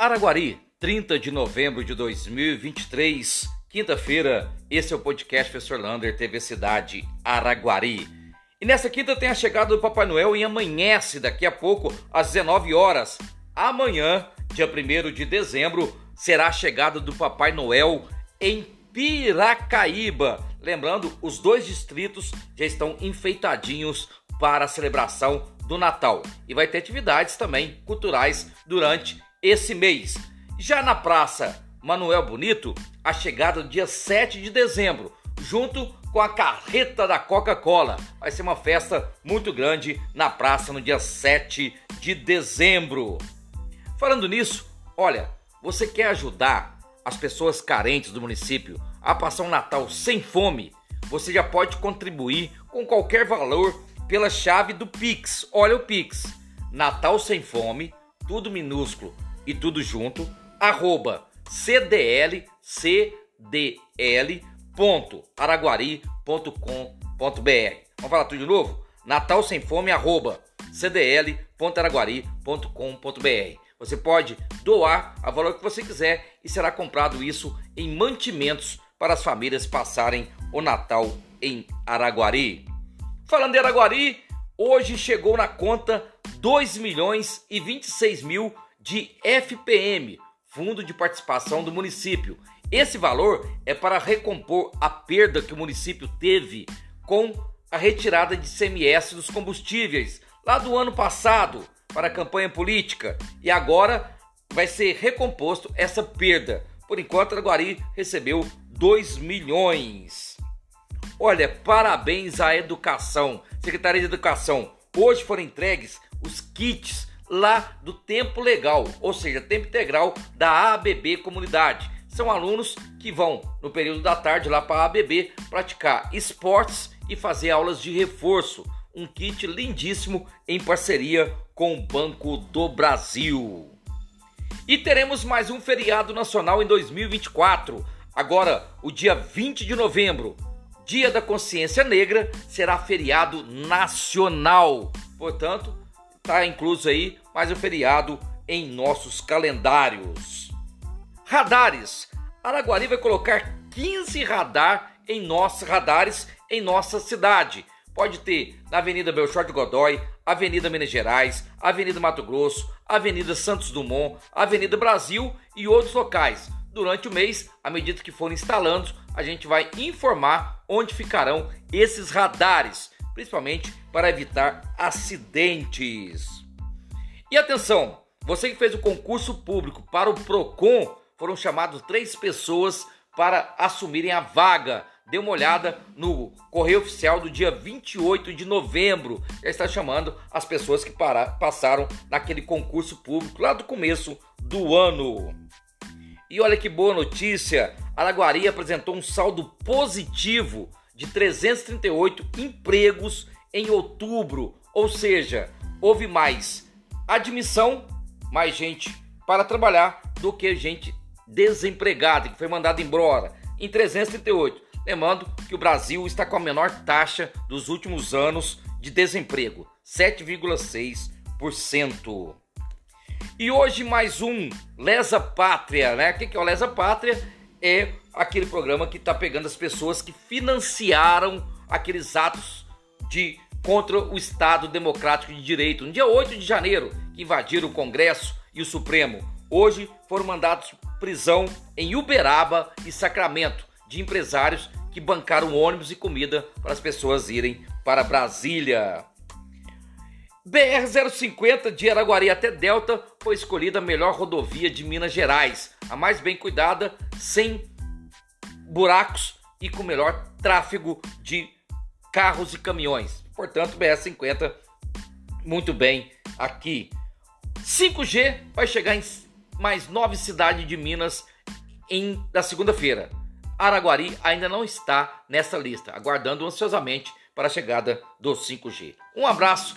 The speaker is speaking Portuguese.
Araguari, 30 de novembro de 2023, quinta-feira. Esse é o podcast Professor Lander, TV Cidade Araguari. E nessa quinta tem a chegada do Papai Noel e amanhece daqui a pouco às 19 horas. Amanhã, dia 1 de dezembro, será a chegada do Papai Noel em Piracaíba. Lembrando, os dois distritos já estão enfeitadinhos para a celebração do Natal. E vai ter atividades também culturais durante esse mês. Já na Praça Manuel Bonito, a chegada do dia 7 de dezembro, junto com a carreta da Coca-Cola. Vai ser uma festa muito grande na praça no dia 7 de dezembro. Falando nisso, olha, você quer ajudar as pessoas carentes do município a passar um Natal sem fome? Você já pode contribuir com qualquer valor pela chave do Pix. Olha o Pix. Natal sem fome, tudo minúsculo e tudo junto, arroba cdlcdl.araguari.com.br. Vamos falar tudo de novo? Natal sem fome, arroba cdl.araguari.com.br. Você pode doar a valor que você quiser e será comprado isso em mantimentos para as famílias passarem o Natal em Araguari. Falando em Araguari, hoje chegou na conta 2 milhões e 26 mil de FPM, Fundo de Participação do Município. Esse valor é para recompor a perda que o município teve com a retirada de CMS dos combustíveis lá do ano passado para a campanha política e agora vai ser recomposto essa perda. Por enquanto, Araguari recebeu 2 milhões. Olha, parabéns à educação, Secretaria de Educação. Hoje foram entregues os kits lá do tempo legal, ou seja, tempo integral da ABB Comunidade. São alunos que vão no período da tarde lá para a ABB praticar esportes e fazer aulas de reforço. Um kit lindíssimo em parceria com o Banco do Brasil. E teremos mais um feriado nacional em 2024. Agora, o dia 20 de novembro, Dia da Consciência Negra, será feriado nacional. Portanto, está incluso aí mais um feriado em nossos calendários. Radares. Araguari vai colocar 15 radar em nossos radares em nossa cidade. Pode ter na Avenida Belchor de Godói, Avenida Minas Gerais, Avenida Mato Grosso, Avenida Santos Dumont, Avenida Brasil e outros locais. Durante o mês, à medida que forem instalando, a gente vai informar onde ficarão esses radares principalmente para evitar acidentes. E atenção, você que fez o concurso público para o Procon, foram chamados três pessoas para assumirem a vaga. Dê uma olhada no correio oficial do dia 28 de novembro. Já está chamando as pessoas que para, passaram naquele concurso público lá do começo do ano. E olha que boa notícia! Araguari apresentou um saldo positivo de 338 empregos em outubro, ou seja, houve mais admissão, mais gente para trabalhar do que gente desempregada que foi mandada embora em 338. Lembrando que o Brasil está com a menor taxa dos últimos anos de desemprego, 7,6%. E hoje mais um Lesa Pátria, né? O que é o Lesa Pátria? É aquele programa que está pegando as pessoas que financiaram aqueles atos de contra o Estado Democrático de Direito, no dia 8 de janeiro, que invadiram o Congresso e o Supremo. Hoje foram mandados prisão em Uberaba e Sacramento de empresários que bancaram ônibus e comida para as pessoas irem para Brasília. BR-050 de Araguari até Delta foi escolhida a melhor rodovia de Minas Gerais, a mais bem cuidada, sem buracos e com melhor tráfego de carros e caminhões. Portanto, BR-50 muito bem aqui. 5G vai chegar em mais nove cidades de Minas em da segunda-feira. Araguari ainda não está nessa lista, aguardando ansiosamente para a chegada do 5G. Um abraço